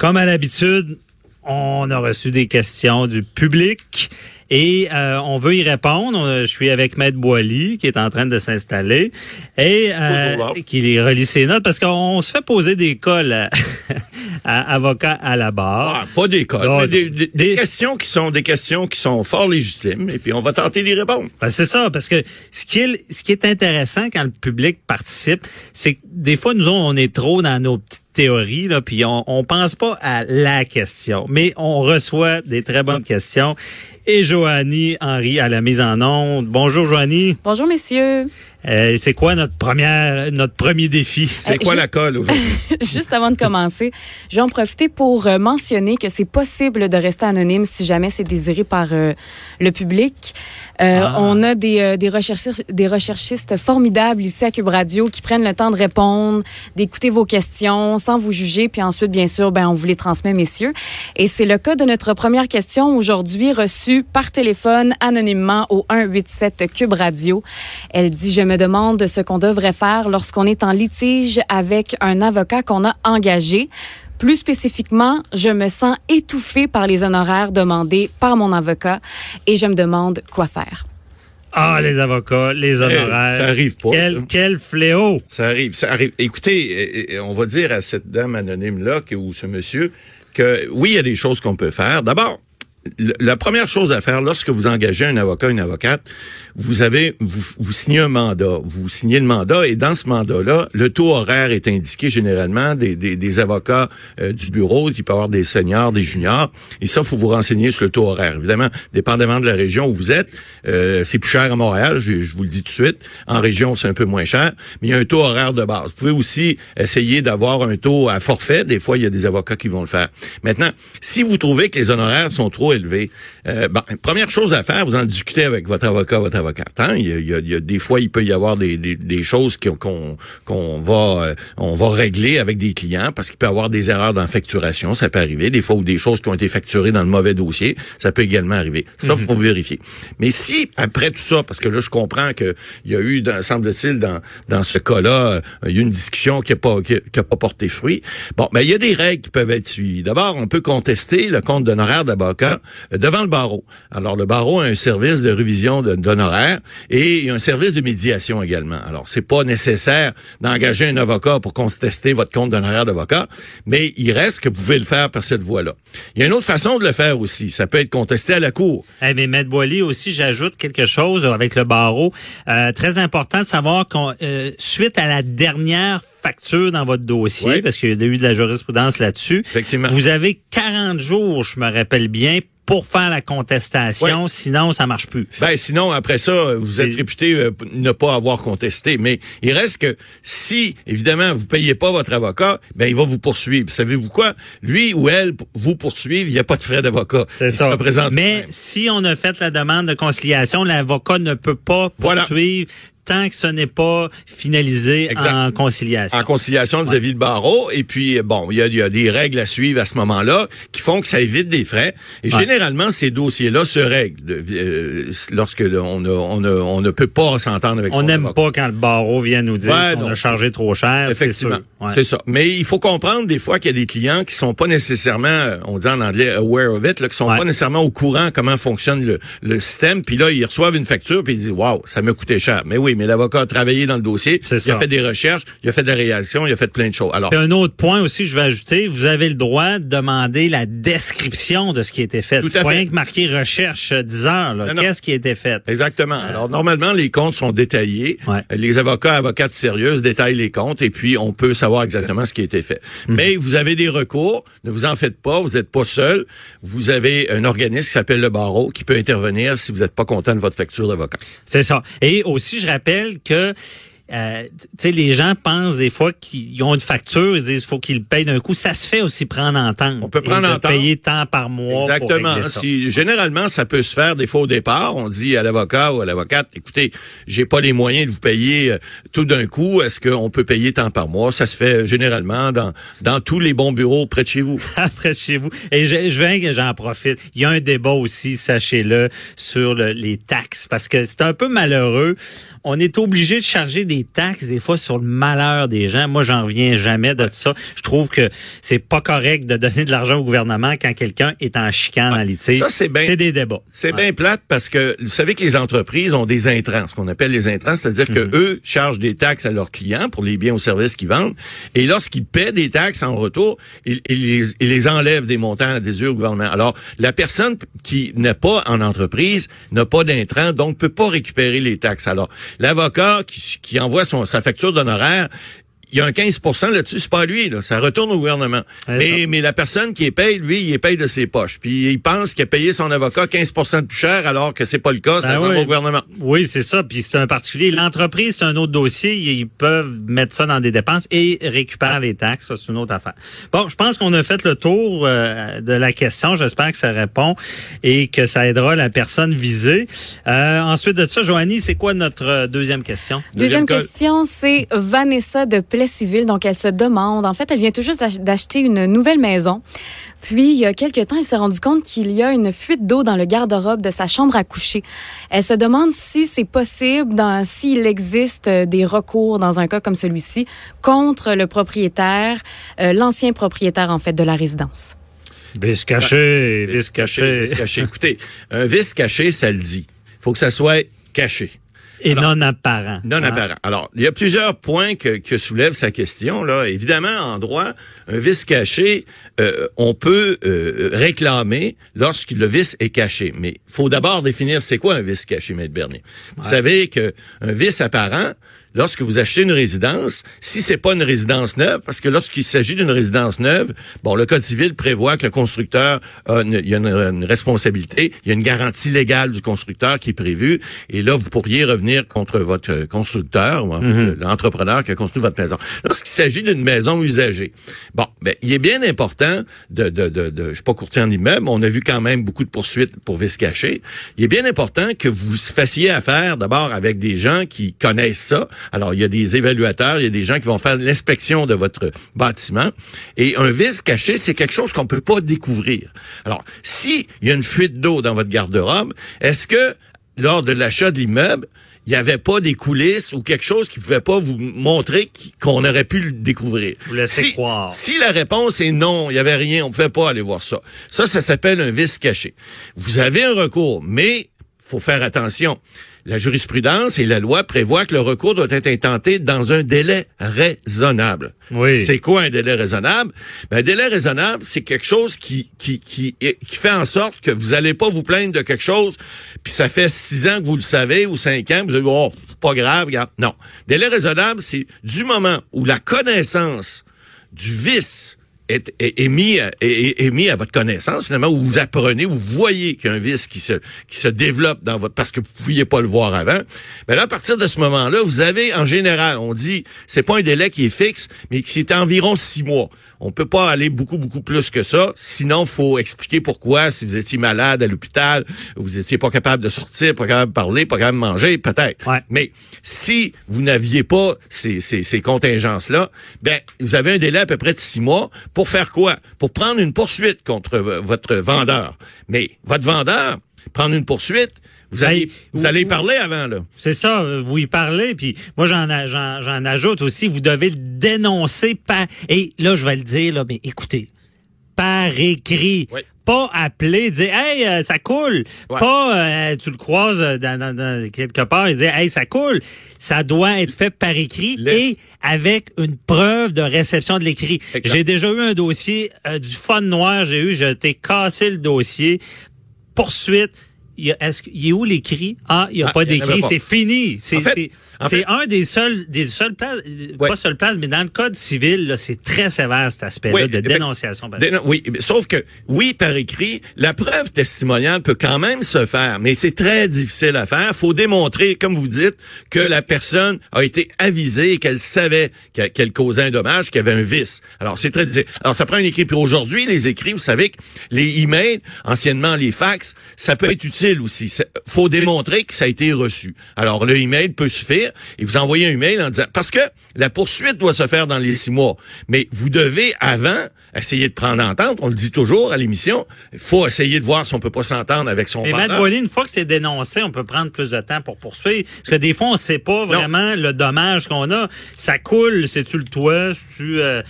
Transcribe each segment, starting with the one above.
comme à l'habitude, on a reçu des questions du public. Et euh, on veut y répondre. Je suis avec Maître Boily qui est en train de s'installer et euh, qui relie ses notes parce qu'on se fait poser des cols à, avocat à la barre. Ah, pas des cols, mais des, questions qui sont des questions qui sont fort légitimes et puis on va tenter d'y répondre. Ben, c'est ça parce que ce qui est ce qui est intéressant quand le public participe, c'est que des fois nous on est trop dans nos petites théories là puis on on pense pas à la question, mais on reçoit des très bonnes questions et Joanie Henry à la mise en onde. Bonjour Joanie. Bonjour messieurs. Euh, c'est quoi notre première, notre premier défi? C'est quoi la colle aujourd'hui? Juste avant de commencer, je vais en profiter pour euh, mentionner que c'est possible de rester anonyme si jamais c'est désiré par euh, le public. Ah. On a des, des, recherchistes, des recherchistes formidables ici à Cube Radio qui prennent le temps de répondre, d'écouter vos questions sans vous juger, puis ensuite, bien sûr, ben on vous les transmet, messieurs. Et c'est le cas de notre première question aujourd'hui reçue par téléphone anonymement au 187 Cube Radio. Elle dit je me demande ce qu'on devrait faire lorsqu'on est en litige avec un avocat qu'on a engagé. Plus spécifiquement, je me sens étouffée par les honoraires demandés par mon avocat et je me demande quoi faire. Ah, les avocats, les eh, honoraires. ça arrive pas. Quel, quel fléau. Ça arrive, ça arrive. Écoutez, eh, eh, on va dire à cette dame anonyme-là, ou ce monsieur, que oui, il y a des choses qu'on peut faire. D'abord, la première chose à faire lorsque vous engagez un avocat, une avocate, vous avez, vous, signez un mandat. Vous signez le mandat et dans ce mandat-là, le taux horaire est indiqué généralement des, des, avocats euh, du bureau. Il peut avoir des seniors, des juniors. Et ça, faut vous renseigner sur le taux horaire. Évidemment, dépendamment de la région où vous êtes, euh, c'est plus cher à Montréal. Je, je, vous le dis tout de suite. En région, c'est un peu moins cher, mais il y a un taux horaire de base. Vous pouvez aussi essayer d'avoir un taux à forfait. Des fois, il y a des avocats qui vont le faire. Maintenant, si vous trouvez que les honoraires sont trop élevés, euh, bon, première chose à faire, vous en discutez avec votre avocat, votre avocat. Hein? Il, y a, il, y a, des fois, il peut y avoir des, des, des choses qu'on va euh, on va régler avec des clients parce qu'il peut y avoir des erreurs dans facturation, ça peut arriver. Des fois, ou des choses qui ont été facturées dans le mauvais dossier, ça peut également arriver. Ça, il faut mhm. vérifier. Mais si, après tout ça, parce que là, je comprends qu'il y a eu, semble-t-il, dans, dans ce cas-là, euh, il y a eu une discussion qui n'a pas, qui, qui a pas porté fruit. Bon, mais ben, il y a des règles qui peuvent être suivies. D'abord, on peut contester le compte d'honoraires d'avocat devant le barreau. Alors, le barreau a un service de révision d'honoraires et un service de médiation également. Alors, c'est pas nécessaire d'engager un avocat pour contester votre compte d'honoraire d'avocat, mais il reste que vous pouvez le faire par cette voie-là. Il y a une autre façon de le faire aussi. Ça peut être contesté à la cour. Eh mais Maître Boily aussi, j'ajoute quelque chose avec le barreau. Euh, très important de savoir qu'on euh, suite à la dernière facture dans votre dossier, parce qu'il y a eu de la jurisprudence là-dessus. Effectivement. Vous avez 40 jours, je me rappelle bien, pour faire la contestation, sinon ça marche plus. Ben sinon après ça, vous êtes réputé euh, ne pas avoir contesté, mais il reste que si évidemment vous payez pas votre avocat, ben il va vous poursuivre. Savez-vous quoi? Lui ou elle vous poursuivre, il n'y a pas de frais d'avocat. C'est ça. Mais si on a fait la demande de conciliation, l'avocat ne peut pas poursuivre tant que ce n'est pas finalisé en conciliation. En conciliation vis-à-vis ouais. barreau. Et puis, bon, il y a, des règles à suivre à ce moment-là qui font que ça évite des frais. Et généralement, ces dossiers-là se règlent euh, lorsque on, on, ne peut pas s'entendre avec On n'aime pas quand le barreau vient nous dire qu'on a chargé trop cher. Effectivement. C'est ça. Mais il faut comprendre des fois qu'il y a des clients qui sont pas nécessairement, on dit en anglais, aware of it, là, qui sont pas nécessairement au courant comment fonctionne le, le système. Puis là, ils reçoivent une facture puis ils disent, waouh, ça m'a coûté cher. Mais oui, mais l'avocat a travaillé dans le dossier, il a fait des recherches, il a fait des réactions, il a fait plein de choses. Alors, un autre point aussi, je vais ajouter, vous avez le droit de demander la description de ce qui a été fait. Tout à rien que marquer recherche 10 heures. Qu'est-ce qui a été fait? Exactement. Euh, Alors normalement, les comptes sont détaillés. Les avocats, avocates sérieuses détaillent les comptes et puis on peut savoir exactement ce qui a été fait. Mhm. Mais vous avez des recours. Ne vous en faites pas. Vous n'êtes pas seul. Vous avez un organisme qui s'appelle le barreau qui peut intervenir si vous n'êtes pas content de votre facture d'avocat. C'est ça. Et aussi, je rappelle que euh, tu sais, les gens pensent des fois qu'ils ont une facture, ils disent, faut qu'ils payent d'un coup. Ça se fait aussi prendre en temps. On peut prendre de en temps. Payer tant par mois. Exactement. régler ça. Si, généralement, ça peut se faire des fois au départ. On dit à l'avocat ou à l'avocate, écoutez, j'ai pas les moyens de vous payer euh, tout d'un coup. Est-ce qu'on peut payer tant par mois? Ça se fait généralement dans, dans tous les bons bureaux près de chez vous. après chez vous. Et je, je viens que j'en profite. Il y a un débat aussi, sachez-le, sur le- les taxes, parce que c'est un peu malheureux. On est obligé de charger des taxes des fois sur le malheur des gens. Moi, j'en reviens jamais de ça. Je trouve que c'est pas correct de donner de l'argent au gouvernement quand quelqu'un est en chicane, en litige. Ça, c'est bien- C'est des débats. C'est Ouais. bien plate parce que vous savez que les entreprises ont des intrants, ce qu'on appelle les intrants, c'est-à-dire Mhm. que eux chargent des taxes à leurs clients pour les biens ou services qu'ils vendent, et lorsqu'ils paient des taxes en retour, ils, ils les, ils les enlèvent des montants à des yeux au gouvernement. Alors, la personne qui n'est pas en entreprise n'a pas d'intrants, donc peut pas récupérer les taxes. Alors, l'avocat qui, envoie son, sa facture d'honoraire, il y a un 15% là-dessus, c'est pas lui, là. Ça retourne au gouvernement. Mais, mais la personne qui est paye, lui, il est paye de ses poches. Puis il pense qu'il a payé son avocat 15% de plus cher, alors que c'est pas le cas, ça Ben oui. au gouvernement. Oui, c'est ça. Puis c'est un particulier. L'entreprise, c'est un autre dossier. Ils peuvent mettre ça dans des dépenses et récupérer les taxes. Ça, c'est une autre affaire. Bon, je pense qu'on a fait le tour euh, de la question. J'espère que ça répond et que ça aidera la personne visée. Euh, ensuite de ça, Joanie, c'est quoi notre euh, deuxième question? Deuxième, question, c'est Vanessa de Plessisville. Donc, elle se demande, en fait, elle vient tout juste d'ach- d'acheter une nouvelle maison. Puis, il y a quelques temps, elle s'est rendue compte qu'il y a une fuite d'eau dans le garde-robe de sa chambre à coucher. Elle se demande si c'est possible, s'il existe euh, des recours dans un cas comme celui-ci contre le propriétaire, euh, l'ancien propriétaire, en fait, de la résidence. Vice caché, vice caché. Vice caché. Écoutez, un vice caché, ça le dit. faut que ça soit caché. Et Alors- non apparent. Non Hein? apparent. Alors, il y a plusieurs points que, que soulève sa question. Là, évidemment, en droit, un vice caché, euh, on peut euh, réclamer lorsque le vice est caché. Mais il faut d'abord définir c'est quoi un vice caché, Maître Bernier. Vous savez que un vice apparent, lorsque vous achetez une résidence, si c'est pas une résidence neuve, parce que lorsqu'il s'agit d'une résidence neuve, bon, le Code civil prévoit que le constructeur a une, il y a une, une responsabilité, il y a une garantie légale du constructeur qui est prévue, et là, vous pourriez revenir contre votre constructeur, ou l'entrepreneur qui a construit votre maison. Lorsqu'il s'agit d'une maison usagée, bon, ben, il est bien important de, de, de, de je suis pas courtier en immeuble, on a vu quand même beaucoup de poursuites pour vice caché. Il est bien important que vous fassiez affaire d'abord avec des gens qui connaissent ça. Alors, il y a des évaluateurs, il y a des gens qui vont faire l'inspection de votre bâtiment. Et un vice caché, c'est quelque chose qu'on peut pas découvrir. Alors, si il y a une fuite d'eau dans votre garde-robe, est-ce que lors de l'achat de l'immeuble, il n'y avait pas des coulisses ou quelque chose qui pouvait pas vous montrer qu'on aurait pu le découvrir? Vous laissez si, croire. Si la réponse est non, il y avait rien, on pouvait pas aller voir ça. Ça, ça s'appelle un vice caché. Vous avez un recours, mais faut faire attention. La jurisprudence et la loi prévoient que le recours doit être intenté dans un délai raisonnable. Oui. C'est quoi un délai raisonnable? Ben, un délai raisonnable, c'est quelque chose qui, qui, qui, qui fait en sorte que vous allez pas vous plaindre de quelque chose, puis ça fait six ans que vous le savez, ou cinq ans, vous allez oh, c'est pas grave, regarde. Non. Délai raisonnable, c'est du moment où la connaissance du vice est, est, est mis, est, mis à votre connaissance, finalement, où vous apprenez, vous voyez qu'il y a un vice qui se, qui se développe dans votre, parce que vous ne pouviez pas le voir avant. Mais là, à partir de ce moment-là, vous avez, en général, on dit, c'est pas un délai qui est fixe, mais qui est environ six mois. On peut pas aller beaucoup, beaucoup plus que ça. Sinon, faut expliquer pourquoi, si vous étiez malade à l'hôpital, vous étiez pas capable de sortir, pas capable de parler, pas capable de manger, peut-être. Ouais. Mais si vous n'aviez pas ces, ces, ces contingences-là, ben vous avez un délai à peu près de six mois pour faire quoi? Pour prendre une poursuite contre votre vendeur. Mais votre vendeur, prendre une poursuite, vous allez, vous ou- allez parler avant, là. C'est ça, euh, vous y parlez, puis moi j'en j'en j'en ajoute aussi, vous devez le dénoncer par et là je vais le dire là, mais écoutez, par écrit. Oui. Pas appeler, dire Hey, euh, ça coule. Ouais. Pas euh, tu le croises dans, dans- dans quelque part et dire Hey, ça coule. Ça doit être fait par écrit et avec une preuve de réception de l'écrit. J'ai déjà eu un dossier euh, du fun noir, j'ai eu, j'ai été cassé le dossier. Poursuite. Il y a- Est-ce qu'il est où l'écrit? Ah, il n'y a Ah, pas il d'écrit, c'est fini. C'est, En fait, c'est- En C'est fait- un des seuls, des seules places, Ouais. pas seule place, mais dans le code civil, là, c'est très sévère cet aspect-là de dénonciation. par Dénon- oui, sauf que, oui, par écrit, la preuve testimoniale peut quand même se faire, mais c'est très difficile à faire. faut démontrer, comme vous dites, que la personne a été avisée et qu'elle savait qu'elle qu'elle causait un dommage, qu'il y avait un vice. Alors, c'est très difficile. Alors, ça prend un écrit. Puis aujourd'hui, les écrits, vous savez que les emails, anciennement les fax, ça peut être utile aussi. C'est- faut démontrer que ça a été reçu. Alors, le email peut suffire et vous envoyez un email en disant, parce que la poursuite doit se faire dans les six mois, mais vous devez, avant, essayer de prendre entente. On le dit toujours à l'émission. Il faut essayer de voir si on peut pas s'entendre avec son Mais Matt une fois que c'est dénoncé, on peut prendre plus de temps pour poursuivre. Parce que des fois, on sait pas vraiment le dommage qu'on a. Ça coule, c'est-tu le toit, c'est-tu euh,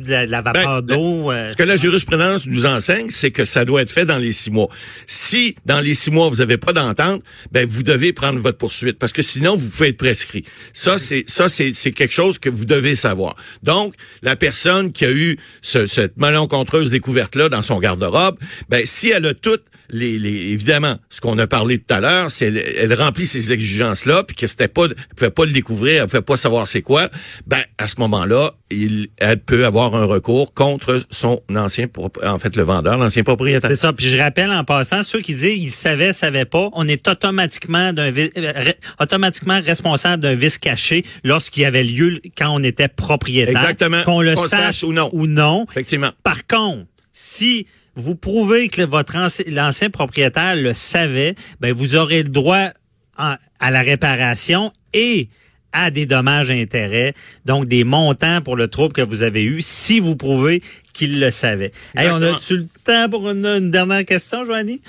de la, de la vapeur Ben, d'eau? euh, Ce que la jurisprudence nous enseigne, c'est que ça doit être fait dans les six mois. Si, dans les six mois, vous n'avez pas d'entente, ben, vous devez prendre votre poursuite, parce que sinon, vous pouvez être prescrit. Ça, c'est, ça, c'est, c'est quelque chose que vous devez savoir. Donc, la personne qui a eu ce- cette malencontreuse découverte-là dans son garde-robe, ben, si elle a toutes les, les, évidemment, ce qu'on a parlé tout à l'heure, c'est elle, elle remplit ces exigences-là, puis que c'était pas, elle pouvait pas le découvrir, elle pouvait pas savoir c'est quoi, ben, à ce moment-là, il, elle peut avoir un recours contre son ancien, en fait, le vendeur, l'ancien propriétaire. C'est ça. Puis je rappelle en passant, ceux qui disent ils savaient, savaient pas, on est automatiquement d'un euh, automatiquement responsable d'un vice caché lorsqu'il y avait lieu quand on était propriétaire. Exactement. Qu'on le Qu'on le sache, sache ou non. Ou non. Effectivement. Par contre, si vous prouvez que votre anci- l'ancien propriétaire le savait, ben vous aurez le droit à la réparation et à des dommages et intérêts, donc des montants pour le trouble que vous avez eu, si vous prouvez qu'il le savait. Hey, on a-tu le temps pour une, une dernière question, Joanie?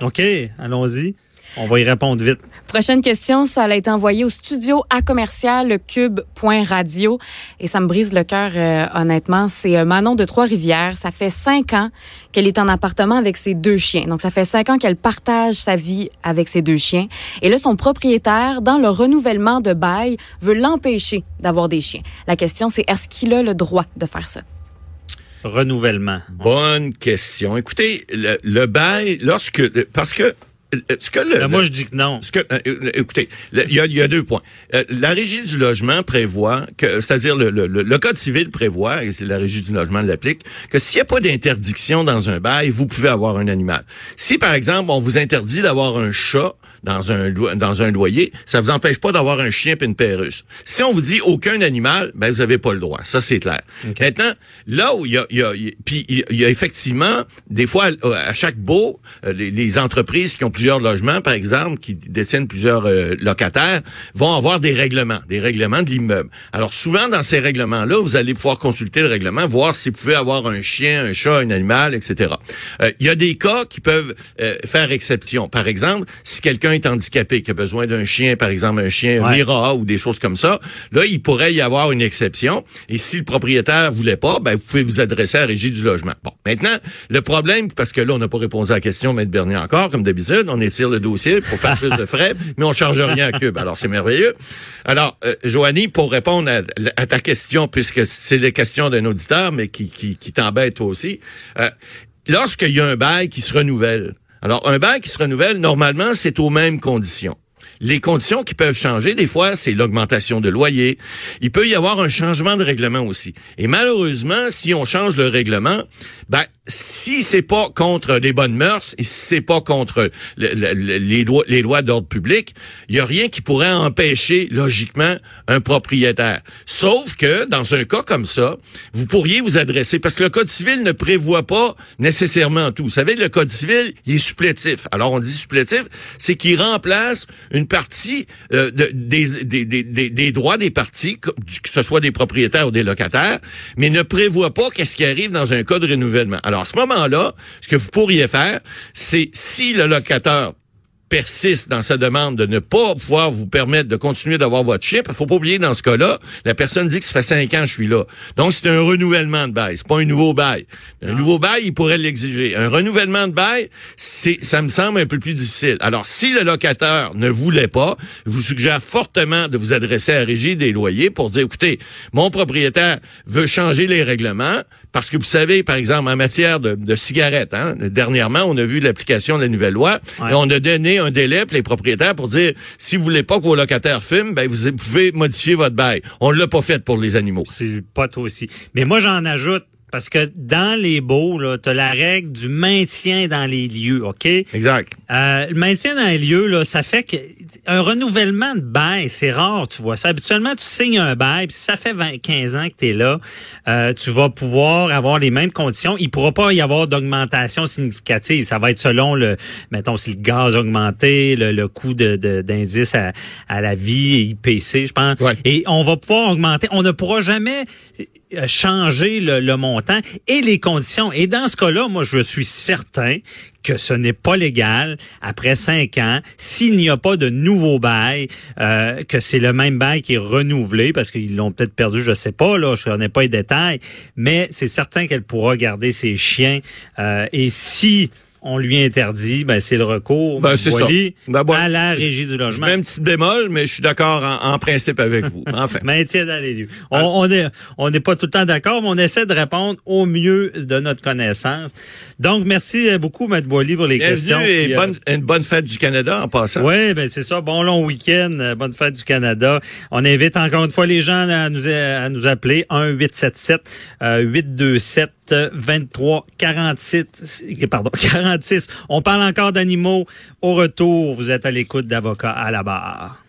OK, allons-y. On va y répondre vite. Prochaine question, ça a été envoyé au studio à commercial cube.radio et ça me brise le cœur euh, honnêtement. C'est euh, Manon de Trois-Rivières. Ça fait cinq ans qu'elle est en appartement avec ses deux chiens. Donc ça fait cinq ans qu'elle partage sa vie avec ses deux chiens. Et là, son propriétaire, dans le renouvellement de bail, veut l'empêcher d'avoir des chiens. La question, c'est est-ce qu'il a le droit de faire ça? Renouvellement. Bonne question. Écoutez, le, le bail, lorsque, parce que, ce que le, Là, moi, je dis que non. Ce que, euh, euh, écoutez, il y a, il y a deux points. Euh, la régie du logement prévoit que, c'est-à-dire le, le, le- le code civil prévoit, et c'est la régie du logement l'applique, que s'il n'y a pas d'interdiction dans un bail, vous pouvez avoir un animal. Si par exemple on vous interdit d'avoir un chat dans un dans un loyer, ça vous empêche pas d'avoir un chien et une perruche. Si on vous dit aucun animal, ben vous avez pas le droit. Ça c'est clair. Maintenant, là où il y a, y a, y a- puis il y a- effectivement des fois à, à chaque beau, euh, les, les entreprises qui ont plusieurs logements, par exemple, qui détiennent plusieurs euh, locataires, vont avoir des règlements, des règlements de l'immeuble. Alors souvent dans ces règlements-là, vous allez pouvoir consulter le règlement, voir si vous pouvez avoir un chien, un chat, un animal, etc. Euh, Il y a des cas qui peuvent euh, faire exception. Par exemple, si quelqu'un est handicapé, qui a besoin d'un chien, par exemple un chien Ouais. Mira ou des choses comme ça, là il pourrait y avoir une exception. Et si le propriétaire voulait pas, ben vous pouvez vous adresser à la régie du logement. Bon, maintenant le problème, parce que là on n'a pas répondu à la question, Maître Bernier encore, comme d'habitude, on étire le dossier pour faire plus de frais, mais on charge rien à Cube. Alors c'est merveilleux. Alors, euh, Joanie, pour répondre à, à ta question, puisque c'est les questions d'un auditeur, mais qui, qui, qui t'embête toi aussi, euh, lorsqu'il y a un bail qui se renouvelle, alors un bail qui se renouvelle, normalement, c'est aux mêmes conditions. Les conditions qui peuvent changer, des fois, c'est l'augmentation de loyer. Il peut y avoir un changement de règlement aussi. Et malheureusement, si on change le règlement, ben, si c'est pas contre les bonnes mœurs et si c'est pas contre le- le- le- les, lois, les lois d'ordre public, il y a rien qui pourrait empêcher logiquement un propriétaire. Sauf que dans un cas comme ça, vous pourriez vous adresser parce que le code civil ne prévoit pas nécessairement tout. Vous savez, le code civil, il est supplétif. Alors on dit supplétif, c'est qu'il remplace une partie euh, de- des, des, des, des, droits des parties, que ce soit des propriétaires ou des locataires, mais ne prévoit pas qu'est-ce qui arrive dans un cas de renouvellement. À ce moment-là, ce que vous pourriez faire, c'est si le locataire persiste dans sa demande de ne pas pouvoir vous permettre de continuer d'avoir votre chien, il faut pas oublier dans ce cas-là, la personne dit que ça fait cinq ans que je suis là. Donc c'est un renouvellement de bail, c'est pas un nouveau bail. Un nouveau bail, il pourrait l'exiger. Un renouvellement de bail, c'est ça me semble un peu plus difficile. Alors si le locataire ne voulait pas, je vous suggère fortement de vous adresser à régie des loyers pour dire écoutez, mon propriétaire veut changer les règlements parce que vous savez, par exemple, en matière de, de cigarettes, hein, dernièrement, on a vu l'application de la nouvelle loi Ouais. et on a donné un délai pour les propriétaires pour dire si vous voulez pas que vos locataires fument, ben vous pouvez modifier votre bail. On l'a pas fait pour les animaux. C'est pas toi aussi. Mais moi j'en ajoute parce que dans les baux, tu as la règle du maintien dans les lieux, OK? Exact. Euh, le maintien dans les lieux, là, ça fait que un renouvellement de bail, c'est rare, tu vois ça. Habituellement, tu signes un bail, puis si ça fait 20, 15 ans que tu es là, euh, tu vas pouvoir avoir les mêmes conditions. Il pourra pas y avoir d'augmentation significative. Ça va être selon le, mettons, si le gaz a augmenté, le, coût de, d'indice à, à, la vie, IPC, je pense. Et on va pouvoir augmenter. On ne pourra jamais changer le, montant et les conditions. Et dans ce cas-là, moi, je suis certain que ce n'est pas légal après cinq ans s'il n'y a pas de nouveau bail, euh, que c'est le même bail qui est renouvelé parce qu'ils l'ont peut-être perdu, je sais pas là, je connais pas les détails, mais c'est certain qu'elle pourra garder ses chiens euh, et si on lui interdit, ben c'est le recours ben, c'est ben, à la régie du logement. Même petit bémol, mais je suis d'accord en, principe avec vous. Enfin. Maintien dans les lieux. On, on est on n'est pas tout le temps d'accord, mais on essaie de répondre au mieux de notre connaissance. Donc merci beaucoup Maître Boily pour les questions. Et bonne, une bonne fête du Canada en passant. Oui, ben c'est ça. Bon long week-end, euh, bonne fête du Canada. On invite encore une fois les gens à nous à nous appeler 1 877 827 23 46 pardon 46. On parle encore d'animaux. Au retour, vous êtes à l'écoute d'avocats à la barre.